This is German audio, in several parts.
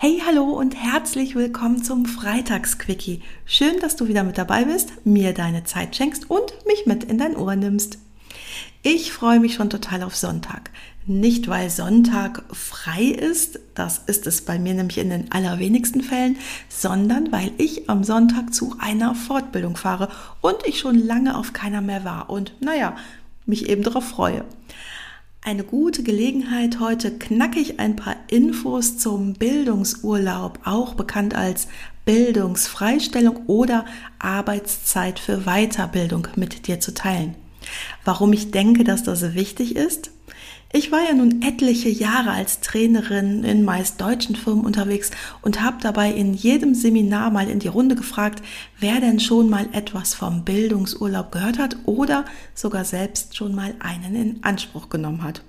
Hey, hallo und herzlich willkommen zum Freitagsquickie. Schön, dass du wieder mit dabei bist, mir deine Zeit schenkst und mich mit in dein Ohr nimmst. Ich freue mich schon total auf Sonntag. Nicht, weil Sonntag frei ist, das ist es bei mir nämlich in den allerwenigsten Fällen, sondern weil ich am Sonntag zu einer Fortbildung fahre und ich schon lange auf keiner mehr war und naja, mich eben darauf freue eine gute Gelegenheit, heute knackig ein paar Infos zum Bildungsurlaub, auch bekannt als Bildungsfreistellung oder Arbeitszeit für Weiterbildung mit dir zu teilen. Warum ich denke, dass das wichtig ist? Ich war ja nun etliche Jahre als Trainerin in meist deutschen Firmen unterwegs und habe dabei in jedem Seminar mal in die Runde gefragt, wer denn schon mal etwas vom Bildungsurlaub gehört hat oder sogar selbst schon mal einen in Anspruch genommen hat.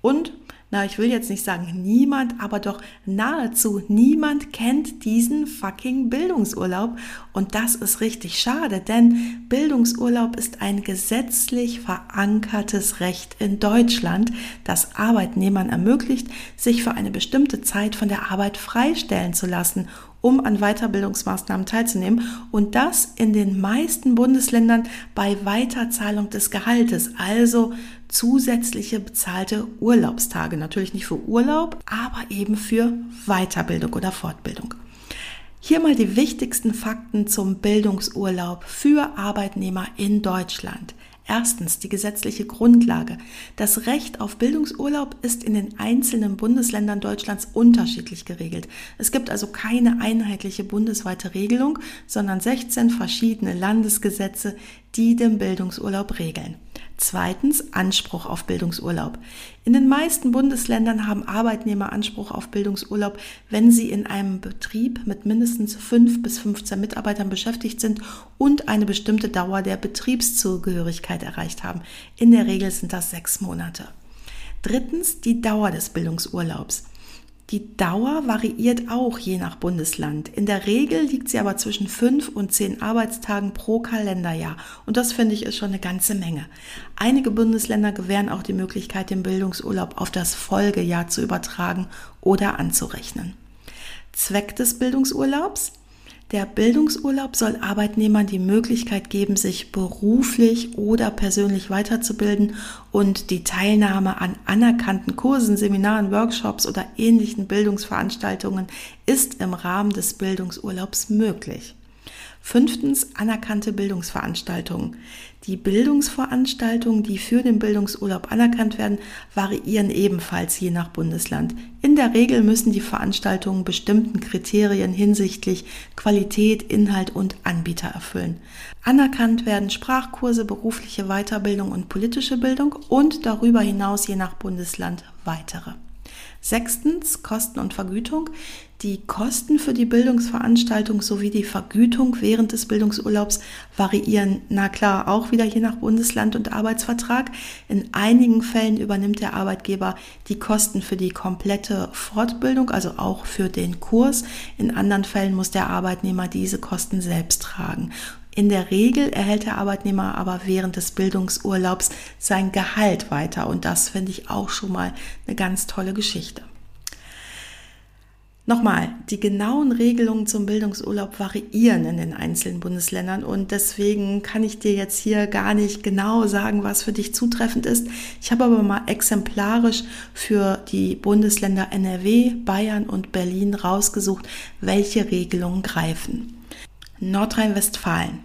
Und na, ich will jetzt nicht sagen niemand, aber doch nahezu niemand kennt diesen fucking Bildungsurlaub. Und das ist richtig schade, denn Bildungsurlaub ist ein gesetzlich verankertes Recht in Deutschland, das Arbeitnehmern ermöglicht, sich für eine bestimmte Zeit von der Arbeit freistellen zu lassen, um an Weiterbildungsmaßnahmen teilzunehmen und das in den meisten Bundesländern bei Weiterzahlung des Gehaltes, also zusätzliche bezahlte Urlaubstage. Natürlich nicht für Urlaub, aber eben für Weiterbildung oder Fortbildung. Hier mal die wichtigsten Fakten zum Bildungsurlaub für Arbeitnehmer in Deutschland. Erstens die gesetzliche Grundlage. Das Recht auf Bildungsurlaub ist in den einzelnen Bundesländern Deutschlands unterschiedlich geregelt. Es gibt also keine einheitliche bundesweite Regelung, sondern 16 verschiedene Landesgesetze, die den Bildungsurlaub regeln. Zweitens Anspruch auf Bildungsurlaub. In den meisten Bundesländern haben Arbeitnehmer Anspruch auf Bildungsurlaub, wenn sie in einem Betrieb mit mindestens fünf bis 15 Mitarbeitern beschäftigt sind und eine bestimmte Dauer der Betriebszugehörigkeit erreicht haben. In der Regel sind das sechs Monate. Drittens die Dauer des Bildungsurlaubs. Die Dauer variiert auch je nach Bundesland. In der Regel liegt sie aber zwischen fünf und zehn Arbeitstagen pro Kalenderjahr. Und das finde ich ist schon eine ganze Menge. Einige Bundesländer gewähren auch die Möglichkeit, den Bildungsurlaub auf das Folgejahr zu übertragen oder anzurechnen. Zweck des Bildungsurlaubs? Der Bildungsurlaub soll Arbeitnehmern die Möglichkeit geben, sich beruflich oder persönlich weiterzubilden und die Teilnahme an anerkannten Kursen, Seminaren, Workshops oder ähnlichen Bildungsveranstaltungen ist im Rahmen des Bildungsurlaubs möglich. Fünftens anerkannte Bildungsveranstaltungen. Die Bildungsveranstaltungen, die für den Bildungsurlaub anerkannt werden, variieren ebenfalls je nach Bundesland. In der Regel müssen die Veranstaltungen bestimmten Kriterien hinsichtlich Qualität, Inhalt und Anbieter erfüllen. Anerkannt werden Sprachkurse, berufliche Weiterbildung und politische Bildung und darüber hinaus je nach Bundesland weitere. Sechstens Kosten und Vergütung. Die Kosten für die Bildungsveranstaltung sowie die Vergütung während des Bildungsurlaubs variieren, na klar, auch wieder je nach Bundesland und Arbeitsvertrag. In einigen Fällen übernimmt der Arbeitgeber die Kosten für die komplette Fortbildung, also auch für den Kurs. In anderen Fällen muss der Arbeitnehmer diese Kosten selbst tragen. In der Regel erhält der Arbeitnehmer aber während des Bildungsurlaubs sein Gehalt weiter und das finde ich auch schon mal eine ganz tolle Geschichte. Nochmal, die genauen Regelungen zum Bildungsurlaub variieren in den einzelnen Bundesländern und deswegen kann ich dir jetzt hier gar nicht genau sagen, was für dich zutreffend ist. Ich habe aber mal exemplarisch für die Bundesländer NRW, Bayern und Berlin rausgesucht, welche Regelungen greifen. Nordrhein-Westfalen.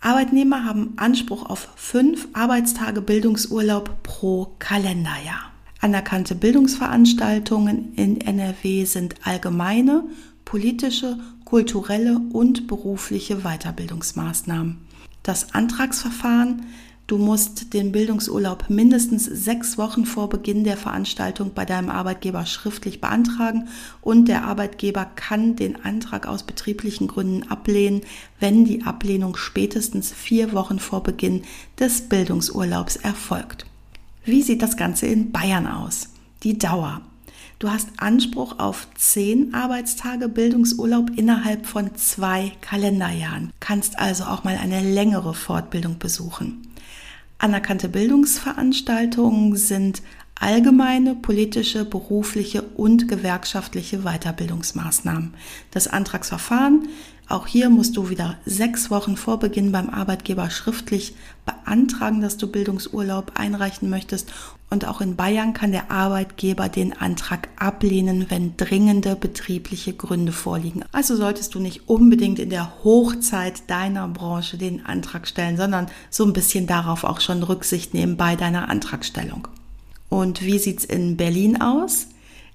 Arbeitnehmer haben Anspruch auf fünf Arbeitstage Bildungsurlaub pro Kalenderjahr. Anerkannte Bildungsveranstaltungen in NRW sind allgemeine, politische, kulturelle und berufliche Weiterbildungsmaßnahmen. Das Antragsverfahren Du musst den Bildungsurlaub mindestens sechs Wochen vor Beginn der Veranstaltung bei deinem Arbeitgeber schriftlich beantragen und der Arbeitgeber kann den Antrag aus betrieblichen Gründen ablehnen, wenn die Ablehnung spätestens vier Wochen vor Beginn des Bildungsurlaubs erfolgt. Wie sieht das Ganze in Bayern aus? Die Dauer. Du hast Anspruch auf zehn Arbeitstage Bildungsurlaub innerhalb von zwei Kalenderjahren, kannst also auch mal eine längere Fortbildung besuchen. Anerkannte Bildungsveranstaltungen sind allgemeine, politische, berufliche und gewerkschaftliche Weiterbildungsmaßnahmen. Das Antragsverfahren auch hier musst du wieder sechs Wochen vor Beginn beim Arbeitgeber schriftlich beantragen, dass du Bildungsurlaub einreichen möchtest. Und auch in Bayern kann der Arbeitgeber den Antrag ablehnen, wenn dringende betriebliche Gründe vorliegen. Also solltest du nicht unbedingt in der Hochzeit deiner Branche den Antrag stellen, sondern so ein bisschen darauf auch schon Rücksicht nehmen bei deiner Antragstellung. Und wie sieht's in Berlin aus?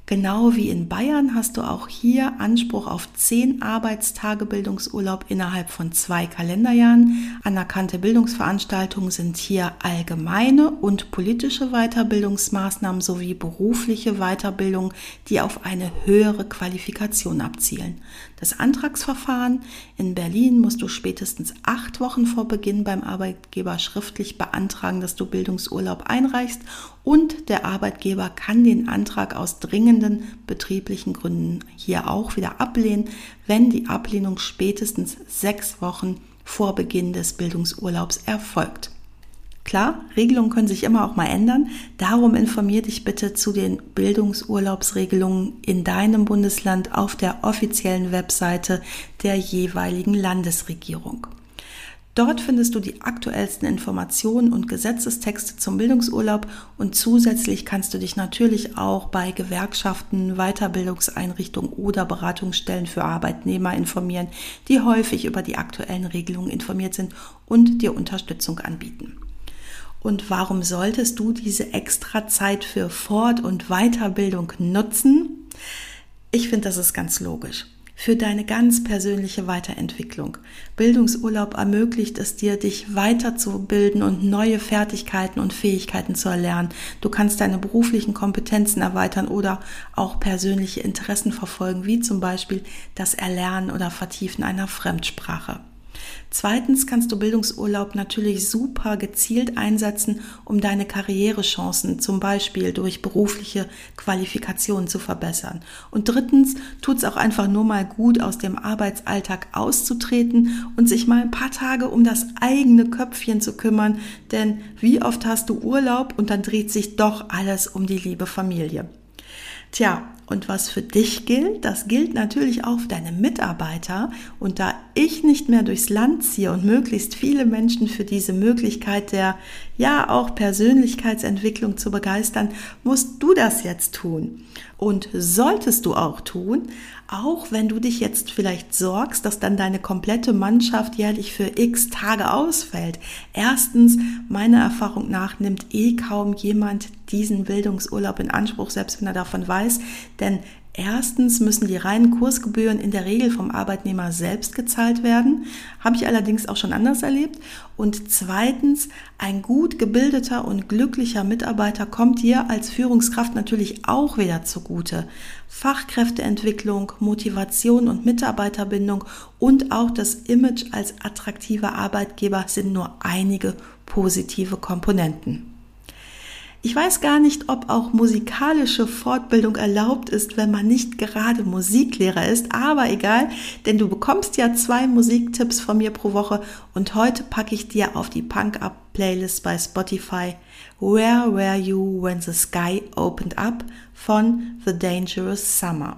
Genau wie in Bayern hast du auch hier Anspruch auf zehn Arbeitstage Bildungsurlaub innerhalb von zwei Kalenderjahren. Anerkannte Bildungsveranstaltungen sind hier allgemeine und politische Weiterbildungsmaßnahmen sowie berufliche Weiterbildung, die auf eine höhere Qualifikation abzielen. Das Antragsverfahren in Berlin musst du spätestens acht Wochen vor Beginn beim Arbeitgeber schriftlich beantragen, dass du Bildungsurlaub einreichst und der Arbeitgeber kann den Antrag aus dringenden betrieblichen Gründen hier auch wieder ablehnen, wenn die Ablehnung spätestens sechs Wochen vor Beginn des Bildungsurlaubs erfolgt. Klar, Regelungen können sich immer auch mal ändern. Darum informier dich bitte zu den Bildungsurlaubsregelungen in deinem Bundesland auf der offiziellen Webseite der jeweiligen Landesregierung. Dort findest du die aktuellsten Informationen und Gesetzestexte zum Bildungsurlaub und zusätzlich kannst du dich natürlich auch bei Gewerkschaften, Weiterbildungseinrichtungen oder Beratungsstellen für Arbeitnehmer informieren, die häufig über die aktuellen Regelungen informiert sind und dir Unterstützung anbieten. Und warum solltest du diese extra Zeit für Fort- und Weiterbildung nutzen? Ich finde, das ist ganz logisch für deine ganz persönliche Weiterentwicklung. Bildungsurlaub ermöglicht es dir, dich weiterzubilden und neue Fertigkeiten und Fähigkeiten zu erlernen. Du kannst deine beruflichen Kompetenzen erweitern oder auch persönliche Interessen verfolgen, wie zum Beispiel das Erlernen oder Vertiefen einer Fremdsprache. Zweitens kannst du Bildungsurlaub natürlich super gezielt einsetzen, um deine Karrierechancen zum Beispiel durch berufliche Qualifikationen zu verbessern. Und drittens tut es auch einfach nur mal gut, aus dem Arbeitsalltag auszutreten und sich mal ein paar Tage um das eigene Köpfchen zu kümmern, denn wie oft hast du Urlaub und dann dreht sich doch alles um die liebe Familie. Tja, und was für dich gilt, das gilt natürlich auch für deine Mitarbeiter. Und da ich nicht mehr durchs Land ziehe und möglichst viele Menschen für diese Möglichkeit der, ja, auch Persönlichkeitsentwicklung zu begeistern, musst du das jetzt tun. Und solltest du auch tun, auch wenn du dich jetzt vielleicht sorgst, dass dann deine komplette Mannschaft jährlich für x Tage ausfällt. Erstens, meiner Erfahrung nach nimmt eh kaum jemand diesen Bildungsurlaub in Anspruch, selbst wenn er davon weiß, denn Erstens müssen die reinen Kursgebühren in der Regel vom Arbeitnehmer selbst gezahlt werden, habe ich allerdings auch schon anders erlebt. Und zweitens, ein gut gebildeter und glücklicher Mitarbeiter kommt dir als Führungskraft natürlich auch wieder zugute. Fachkräfteentwicklung, Motivation und Mitarbeiterbindung und auch das Image als attraktiver Arbeitgeber sind nur einige positive Komponenten. Ich weiß gar nicht, ob auch musikalische Fortbildung erlaubt ist, wenn man nicht gerade Musiklehrer ist, aber egal, denn du bekommst ja zwei Musiktipps von mir pro Woche und heute packe ich dir auf die Punk Up Playlist bei Spotify Where Were You When the Sky Opened Up von The Dangerous Summer.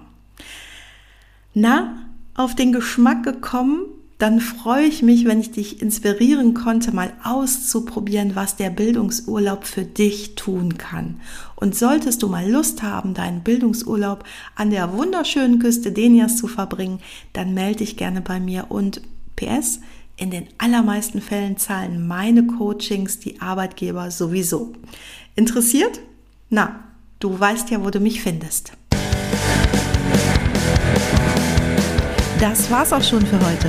Na, auf den Geschmack gekommen? Dann freue ich mich, wenn ich dich inspirieren konnte, mal auszuprobieren, was der Bildungsurlaub für dich tun kann. Und solltest du mal Lust haben, deinen Bildungsurlaub an der wunderschönen Küste Denias zu verbringen, dann melde dich gerne bei mir und PS, in den allermeisten Fällen zahlen meine Coachings die Arbeitgeber sowieso. Interessiert? Na, du weißt ja, wo du mich findest. Das war's auch schon für heute.